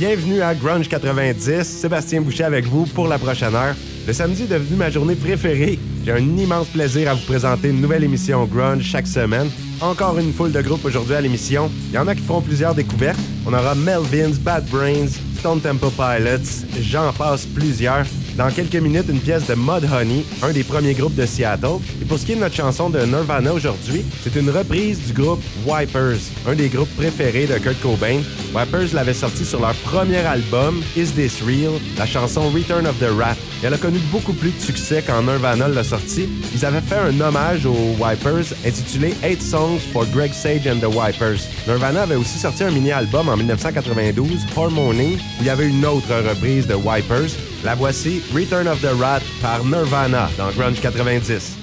Bienvenue à Grunge 90. Sébastien Boucher avec vous pour la prochaine heure. Le samedi est devenu ma journée préférée. J'ai un immense plaisir à vous présenter une nouvelle émission Grunge chaque semaine. Encore une foule de groupes aujourd'hui à l'émission. Il y en a qui feront plusieurs découvertes. On aura Melvins, Bad Brains, Stone Temple Pilots, j'en passe plusieurs. Dans quelques minutes, une pièce de Mudhoney, un des premiers groupes de Seattle. Et pour ce qui est de notre chanson de Nirvana aujourd'hui, c'est une reprise du groupe Wipers, un des groupes préférés de Kurt Cobain. Wipers l'avait sorti sur leur premier album, Is This Real, la chanson Return of the Rat. Et elle a connu beaucoup plus de succès quand Nirvana l'a sorti. Ils avaient fait un hommage aux Wipers intitulé Eight Songs for Greg Sage and the Wipers. Nirvana avait aussi sorti un mini-album en 1992, Harmony, où il y avait une autre reprise de Wipers. La voici Return of the Rat par Nirvana dans Grunge 90.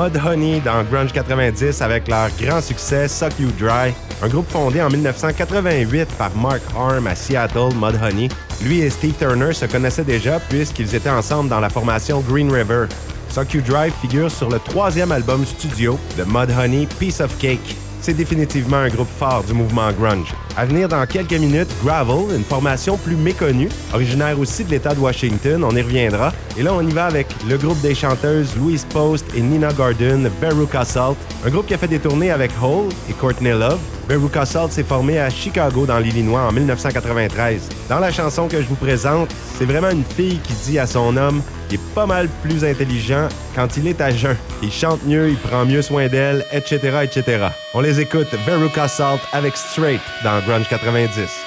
Mudhoney dans Grunge 90 avec leur grand succès Suck You Dry, un groupe fondé en 1988 par Mark Arm à Seattle, Mudhoney. Lui et Steve Turner se connaissaient déjà puisqu'ils étaient ensemble dans la formation Green River. Suck You Dry figure sur le troisième album studio de Mudhoney, Piece of Cake c'est définitivement un groupe fort du mouvement grunge. À venir dans quelques minutes, Gravel, une formation plus méconnue, originaire aussi de l'État de Washington, on y reviendra. Et là, on y va avec le groupe des chanteuses Louise Post et Nina Gordon, Veruca Salt, un groupe qui a fait des tournées avec Hole et Courtney Love. Veruca Salt s'est formé à Chicago dans l'Illinois en 1993. Dans la chanson que je vous présente, c'est vraiment une fille qui dit à son homme il est pas mal plus intelligent quand il est à jeun. Il chante mieux, il prend mieux soin d'elle, etc., etc. On les écoute, Veruca Salt avec Straight dans Grunge 90.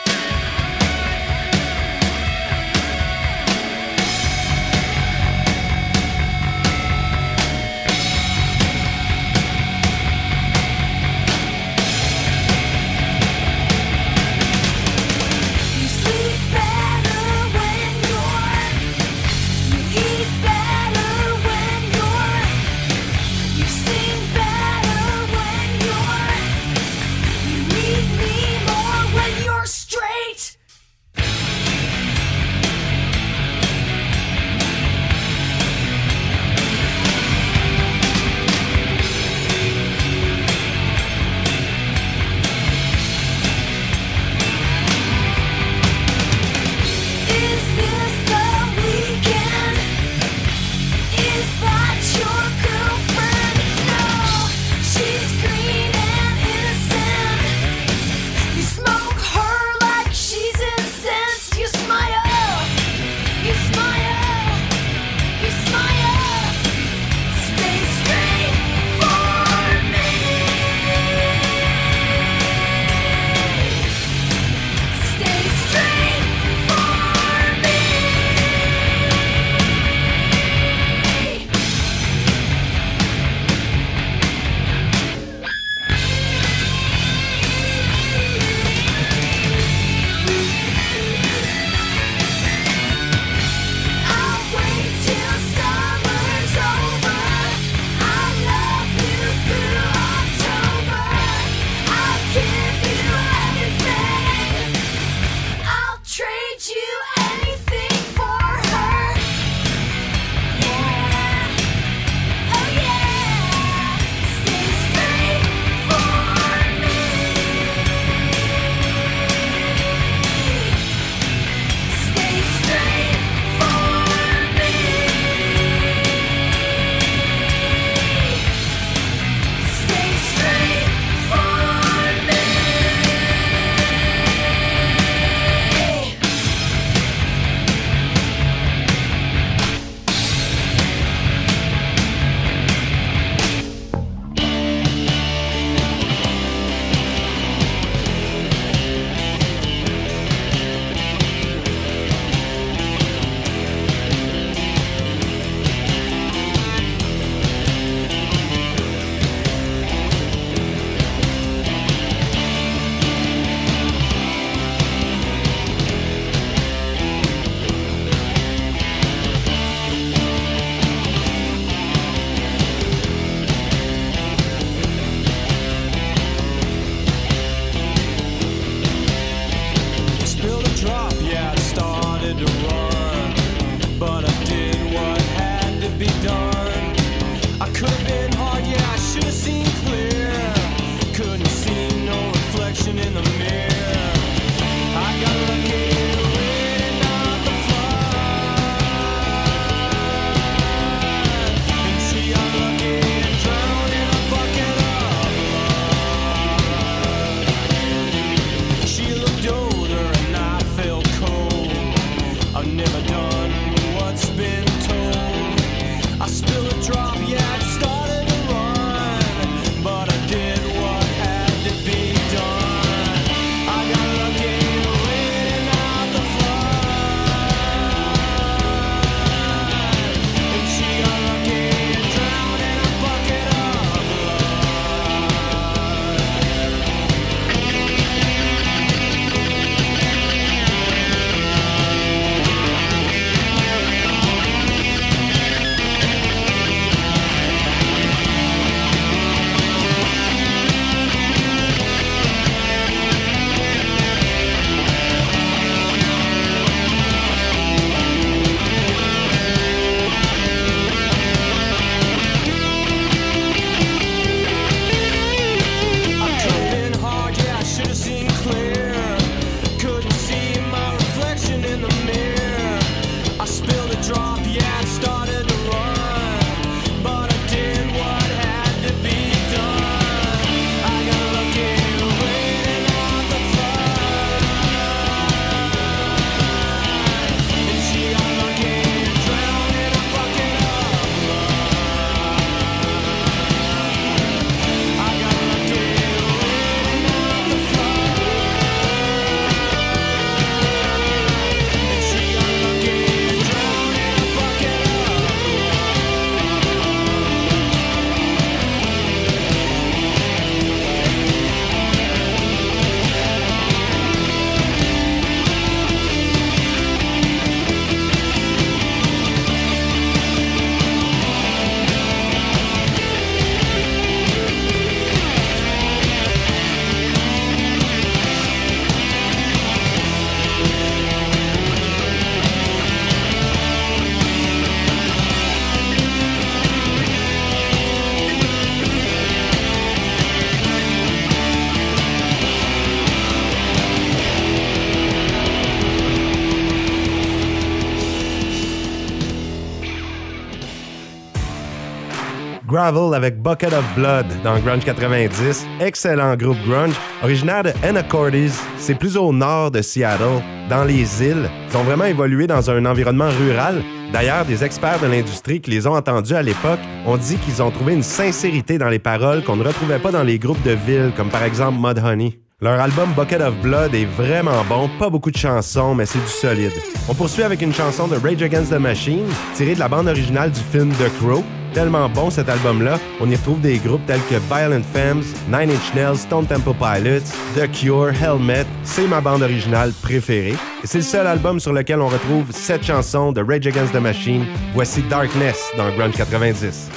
Gravel avec Bucket of Blood dans Grunge 90. Excellent groupe grunge, originaire de Anacortes. C'est plus au nord de Seattle, dans les îles. Ils ont vraiment évolué dans un environnement rural. D'ailleurs, des experts de l'industrie qui les ont entendus à l'époque ont dit qu'ils ont trouvé une sincérité dans les paroles qu'on ne retrouvait pas dans les groupes de ville, comme par exemple Mudhoney. Leur album Bucket of Blood est vraiment bon, pas beaucoup de chansons, mais c'est du solide. On poursuit avec une chanson de Rage Against the Machine, tirée de la bande originale du film The Crow. Tellement bon cet album-là, on y retrouve des groupes tels que Violent Femmes, Nine Inch Nails, Stone Temple Pilots, The Cure, Helmet. C'est ma bande originale préférée. Et c'est le seul album sur lequel on retrouve cette chanson de Rage Against the Machine. Voici Darkness dans Grunge 90.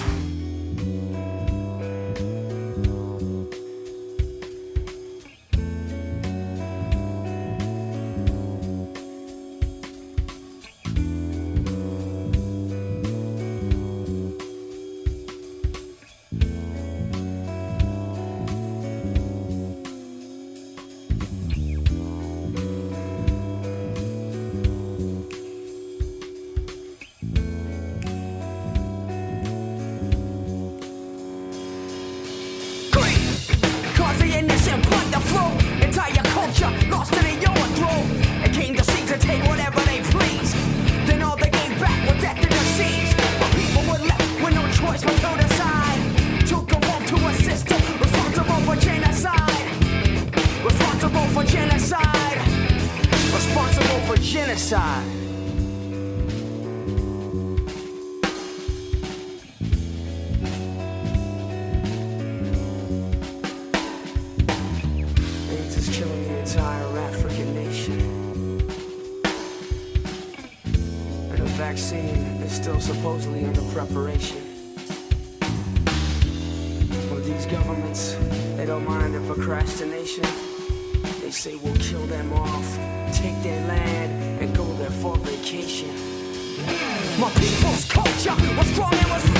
scene is still supposedly under preparation. With these governments, they don't mind the procrastination. They say we'll kill them off, take their land, and go there for vacation. My people's culture was strong and was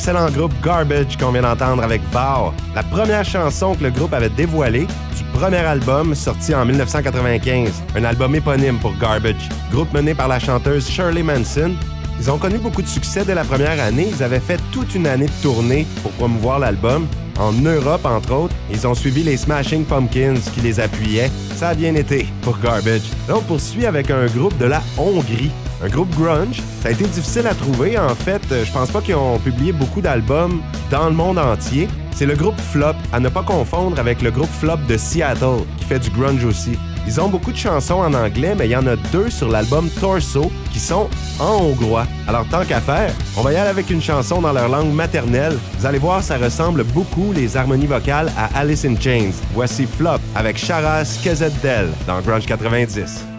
l'excellent groupe Garbage qu'on vient d'entendre avec Bow, la première chanson que le groupe avait dévoilée du premier album sorti en 1995, un album éponyme pour Garbage, groupe mené par la chanteuse Shirley Manson. Ils ont connu beaucoup de succès dès la première année, ils avaient fait toute une année de tournée pour promouvoir l'album, en Europe entre autres. Ils ont suivi les Smashing Pumpkins qui les appuyaient. Ça a bien été pour Garbage. Là, on poursuit avec un groupe de la Hongrie un groupe grunge. Ça a été difficile à trouver. En fait, euh, je pense pas qu'ils ont publié beaucoup d'albums dans le monde entier. C'est le groupe Flop, à ne pas confondre avec le groupe Flop de Seattle, qui fait du grunge aussi. Ils ont beaucoup de chansons en anglais, mais il y en a deux sur l'album Torso qui sont en hongrois. Alors tant qu'à faire, on va y aller avec une chanson dans leur langue maternelle. Vous allez voir, ça ressemble beaucoup les harmonies vocales à Alice in Chains. Voici Flop avec Charas Kezeddel dans Grunge 90.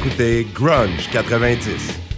Écoutez Grunge 90.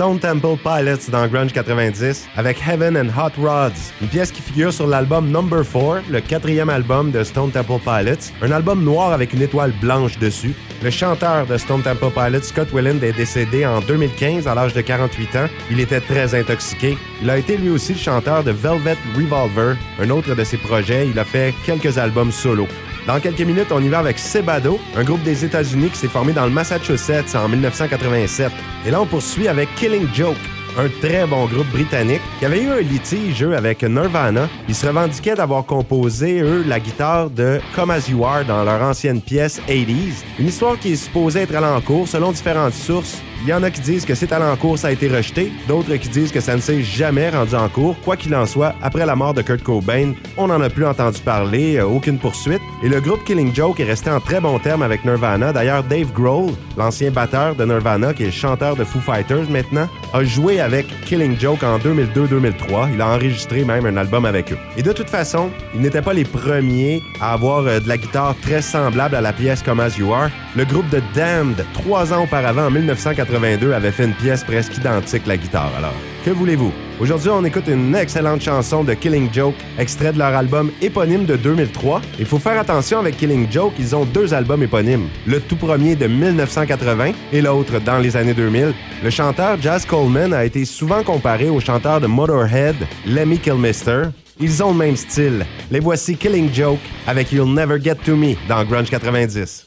Stone Temple Pilots dans Grunge 90 avec Heaven and Hot Rods, une pièce qui figure sur l'album Number 4, le quatrième album de Stone Temple Pilots, un album noir avec une étoile blanche dessus. Le chanteur de Stone Temple Pilots, Scott Weiland, est décédé en 2015 à l'âge de 48 ans. Il était très intoxiqué. Il a été lui aussi chanteur de Velvet Revolver, un autre de ses projets. Il a fait quelques albums solo. Dans quelques minutes, on y va avec Sebado, un groupe des États-Unis qui s'est formé dans le Massachusetts en 1987. Et là, on poursuit avec Killing Joke, un très bon groupe britannique qui avait eu un litige, avec Nirvana. Ils se revendiquaient d'avoir composé, eux, la guitare de Come As You Are dans leur ancienne pièce 80s. Une histoire qui est supposée être allée en cours selon différentes sources. Il y en a qui disent que c'est allé en cours, ça a été rejeté. D'autres qui disent que ça ne s'est jamais rendu en cours. Quoi qu'il en soit, après la mort de Kurt Cobain, on n'en a plus entendu parler, euh, aucune poursuite. Et le groupe Killing Joke est resté en très bon terme avec Nirvana. D'ailleurs, Dave Grohl, l'ancien batteur de Nirvana, qui est chanteur de Foo Fighters maintenant, a joué avec Killing Joke en 2002-2003. Il a enregistré même un album avec eux. Et de toute façon, ils n'étaient pas les premiers à avoir euh, de la guitare très semblable à la pièce Come As You Are. Le groupe de Damned, trois ans auparavant, en 1982, avait fait une pièce presque identique la guitare. Alors, que voulez-vous? Aujourd'hui, on écoute une excellente chanson de Killing Joke, extrait de leur album éponyme de 2003. Il faut faire attention avec Killing Joke, ils ont deux albums éponymes. Le tout premier de 1980 et l'autre dans les années 2000. Le chanteur Jazz Coleman a été souvent comparé au chanteur de Motorhead, Lemmy Kilmister. Ils ont le même style. Les voici Killing Joke avec You'll Never Get To Me dans Grunge 90.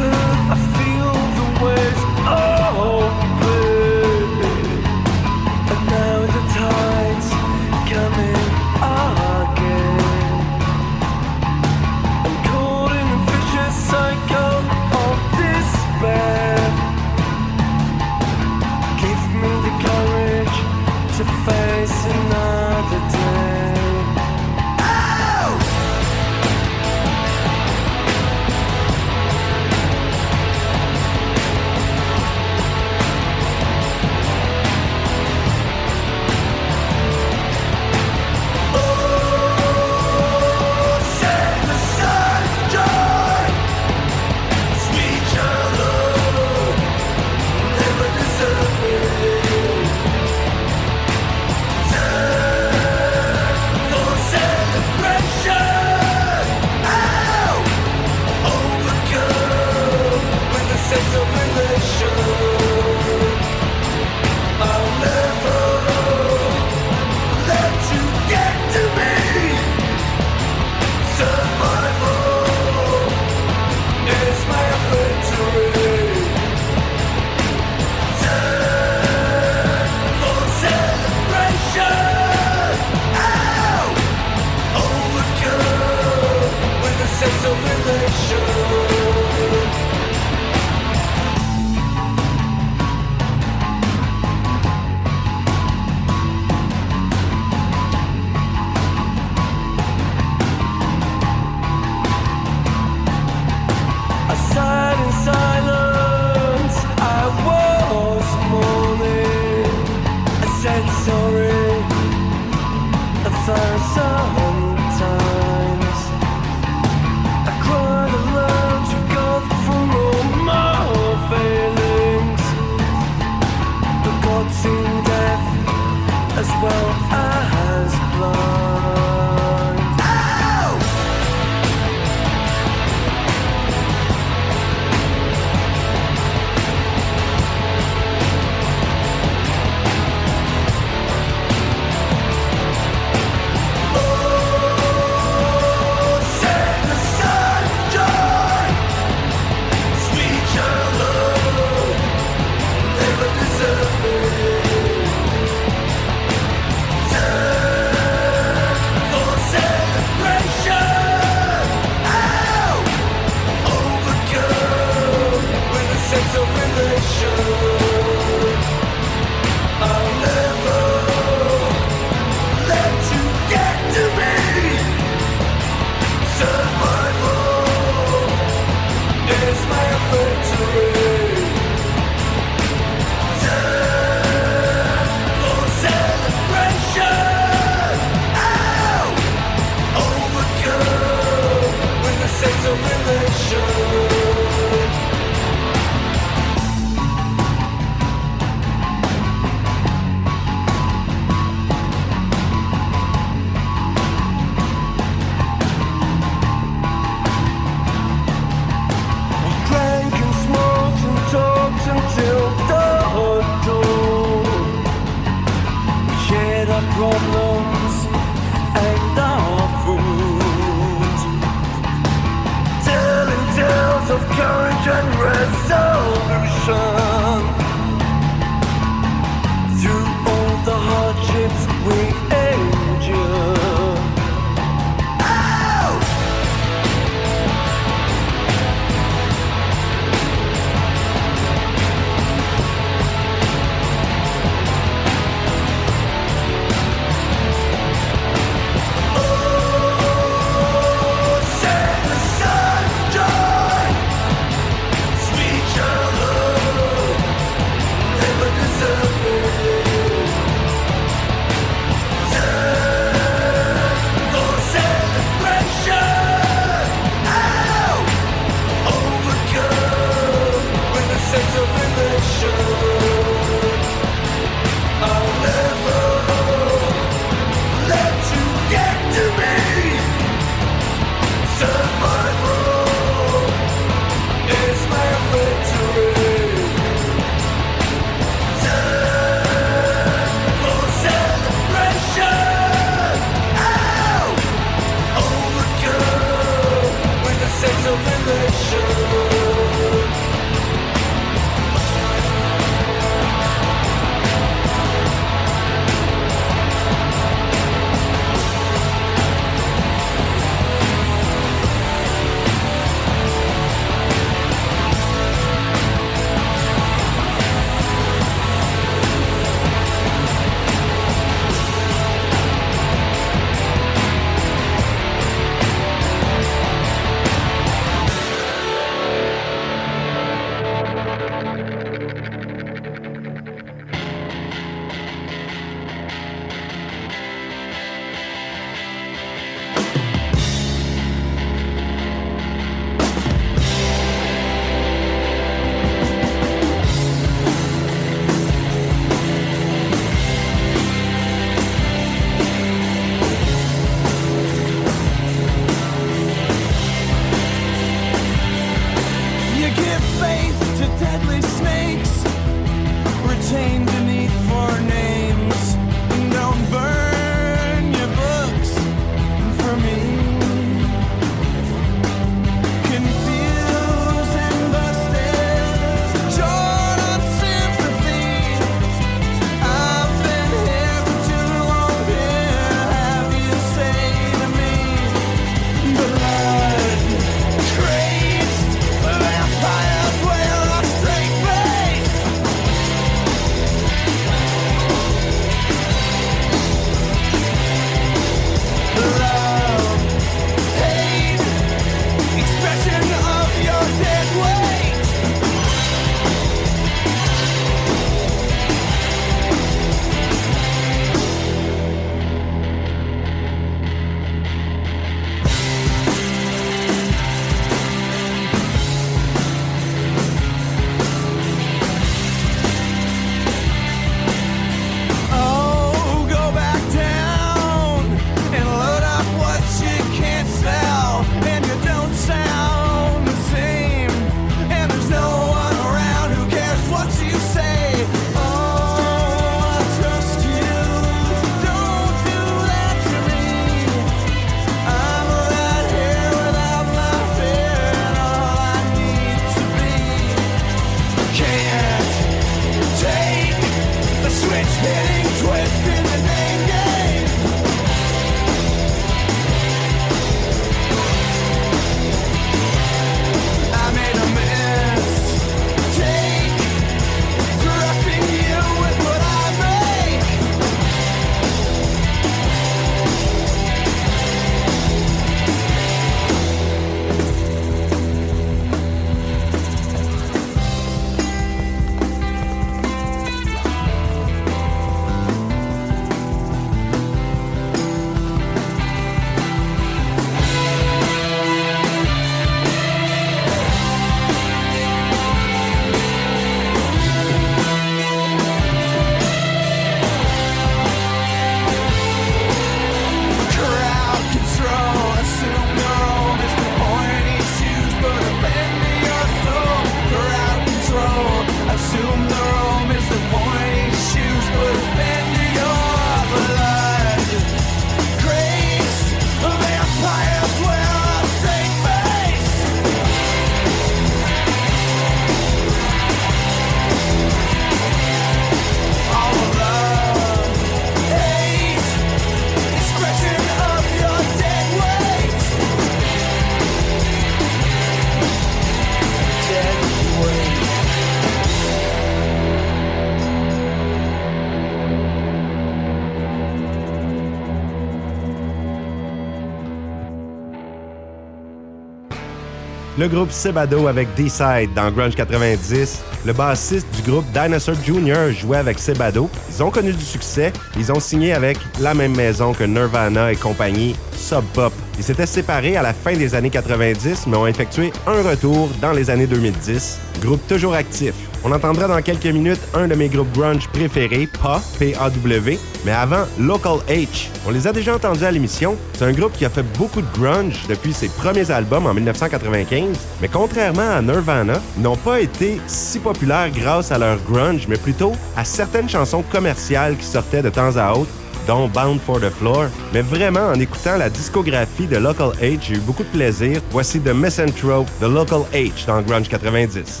Le groupe Sebado avec D-Side dans Grunge 90. Le bassiste du groupe Dinosaur Jr. jouait avec Sebado. Ils ont connu du succès. Ils ont signé avec la même maison que Nirvana et compagnie, Sub Pop. Ils s'étaient séparés à la fin des années 90, mais ont effectué un retour dans les années 2010. Groupe toujours actif. On entendra dans quelques minutes un de mes groupes grunge préférés, PA, P-A-W, mais avant Local H. On les a déjà entendus à l'émission. C'est un groupe qui a fait beaucoup de grunge depuis ses premiers albums en 1995, mais contrairement à Nirvana, n'ont pas été si populaires grâce à leur grunge, mais plutôt à certaines chansons commerciales qui sortaient de temps à autre dont Bound for the Floor. Mais vraiment, en écoutant la discographie de Local H, j'ai eu beaucoup de plaisir. Voici The Misanthrope de Local H dans Grunge 90.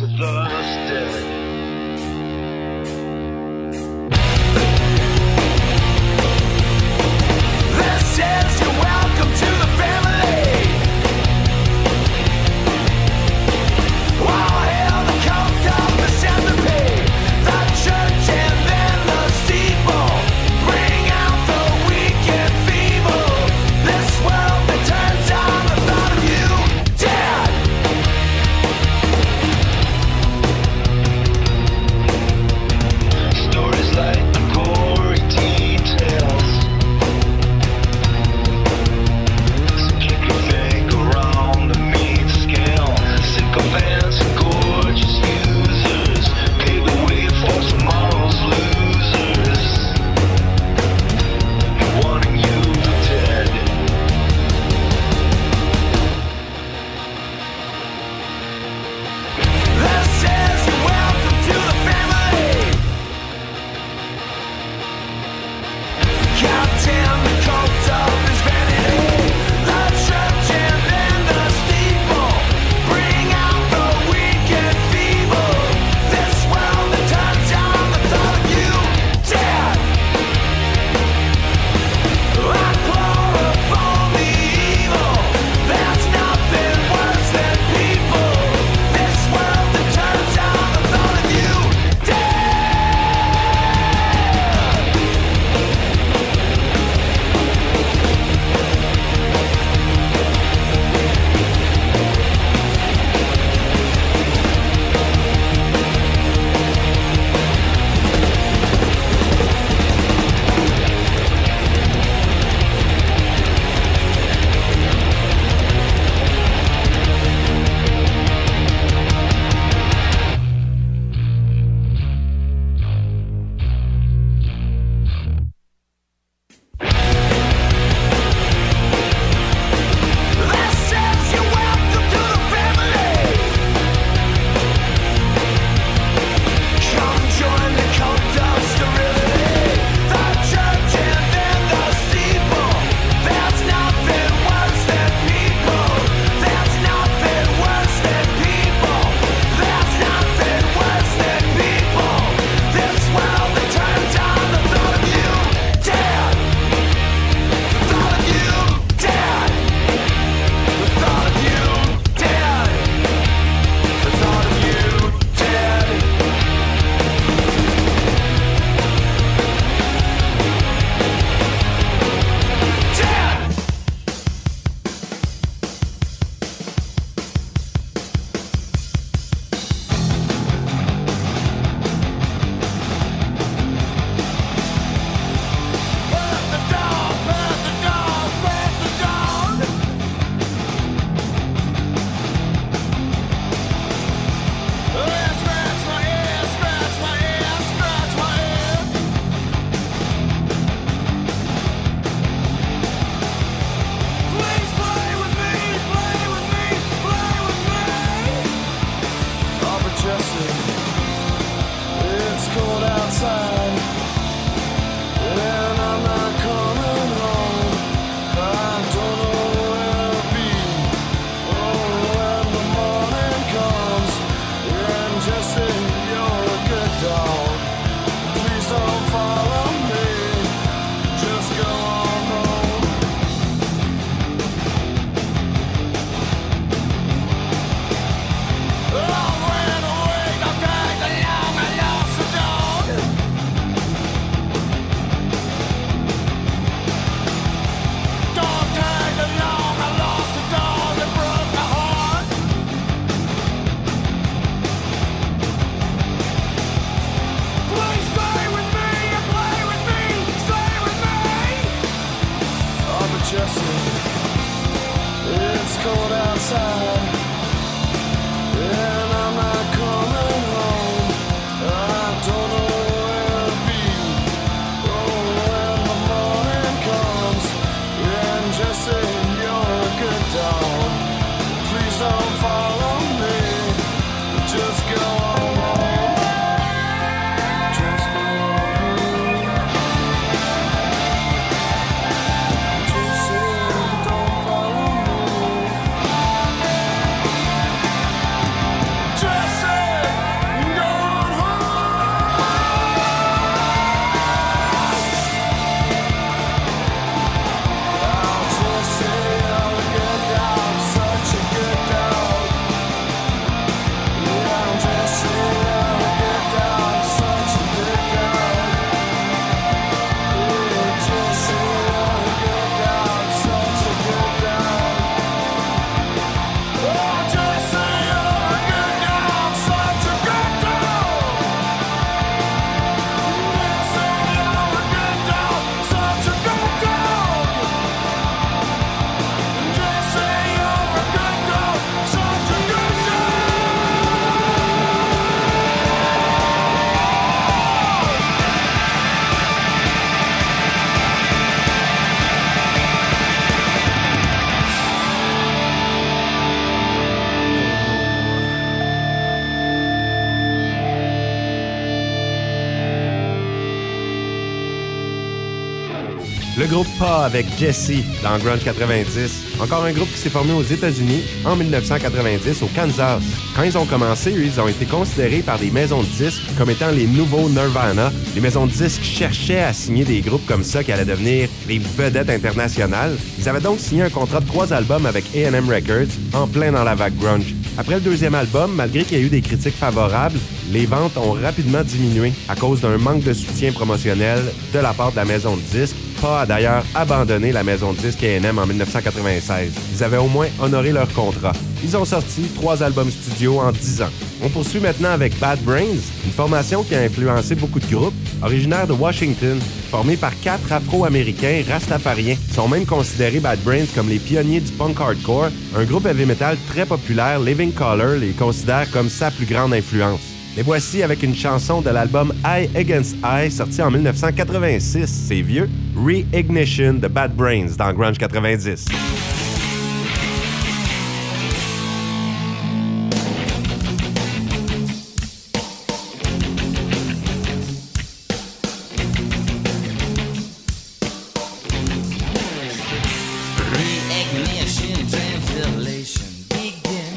was lost. Groupe PA avec Jesse dans Grunge 90. Encore un groupe qui s'est formé aux États-Unis en 1990 au Kansas. Quand ils ont commencé, ils ont été considérés par des maisons de disques comme étant les nouveaux Nirvana. Les maisons de disques cherchaient à signer des groupes comme ça qui allaient devenir les vedettes internationales. Ils avaient donc signé un contrat de trois albums avec A&M Records en plein dans la vague grunge. Après le deuxième album, malgré qu'il y a eu des critiques favorables, les ventes ont rapidement diminué à cause d'un manque de soutien promotionnel de la part de la maison de disques. PA a d'ailleurs abandonné la maison de disques A&M en 1996. Ils avaient au moins honoré leur contrat. Ils ont sorti trois albums studio en dix ans. On poursuit maintenant avec Bad Brains, une formation qui a influencé beaucoup de groupes, originaire de Washington, formée par quatre Afro-Américains rastafariens. Ils sont même considérés Bad Brains comme les pionniers du punk hardcore. Un groupe heavy metal très populaire, Living Color, les considère comme sa plus grande influence. Les voici avec une chanson de l'album Eye Against Eye sorti en 1986, c'est vieux, Re-Ignition de Bad Brains dans Grunge 90. Reignition, translation, begin.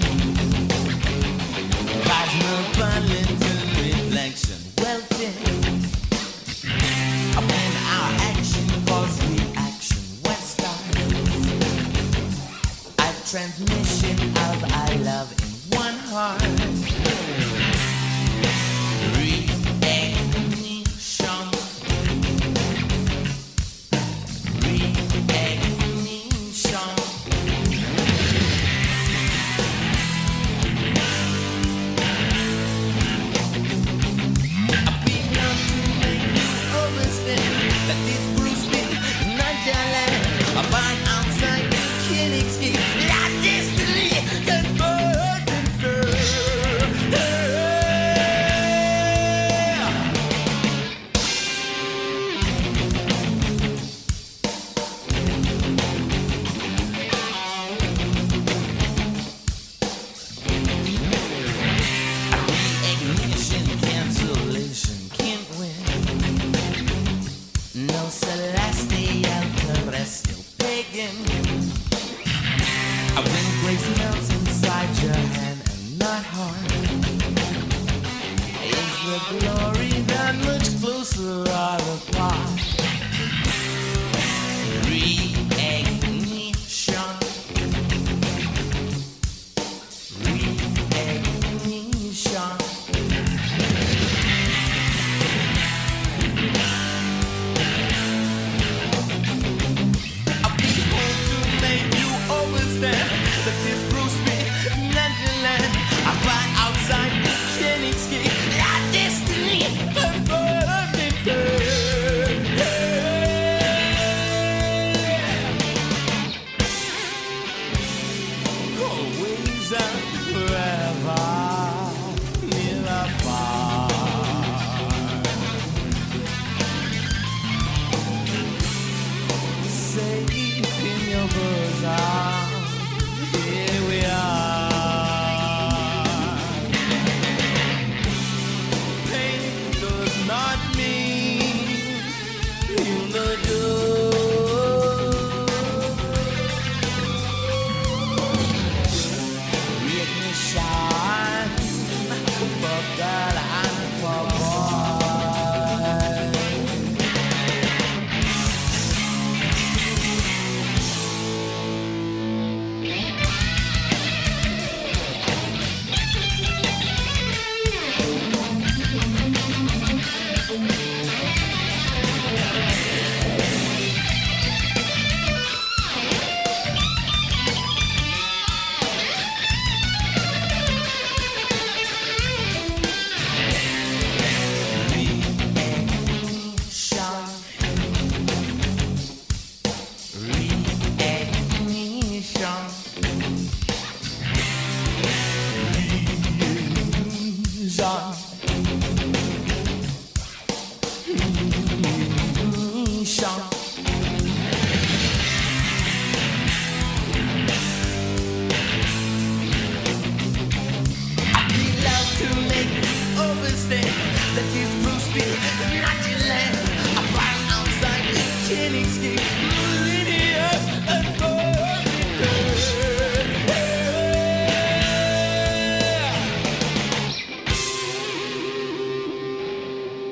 Cosmopolitan reflection,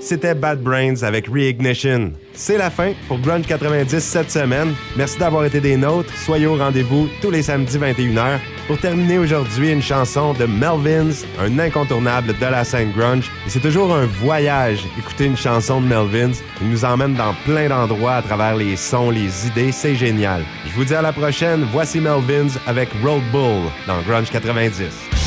C'était Bad Brains avec Reignition. C'est la fin pour Grunge 90 cette semaine. Merci d'avoir été des nôtres. Soyez au rendez-vous tous les samedis 21h. Pour terminer aujourd'hui, une chanson de Melvins, un incontournable de la scène grunge. C'est toujours un voyage écouter une chanson de Melvins. Il nous emmène dans plein d'endroits à travers les sons, les idées. C'est génial. Je vous dis à la prochaine. Voici Melvins avec Road Bull dans Grunge 90.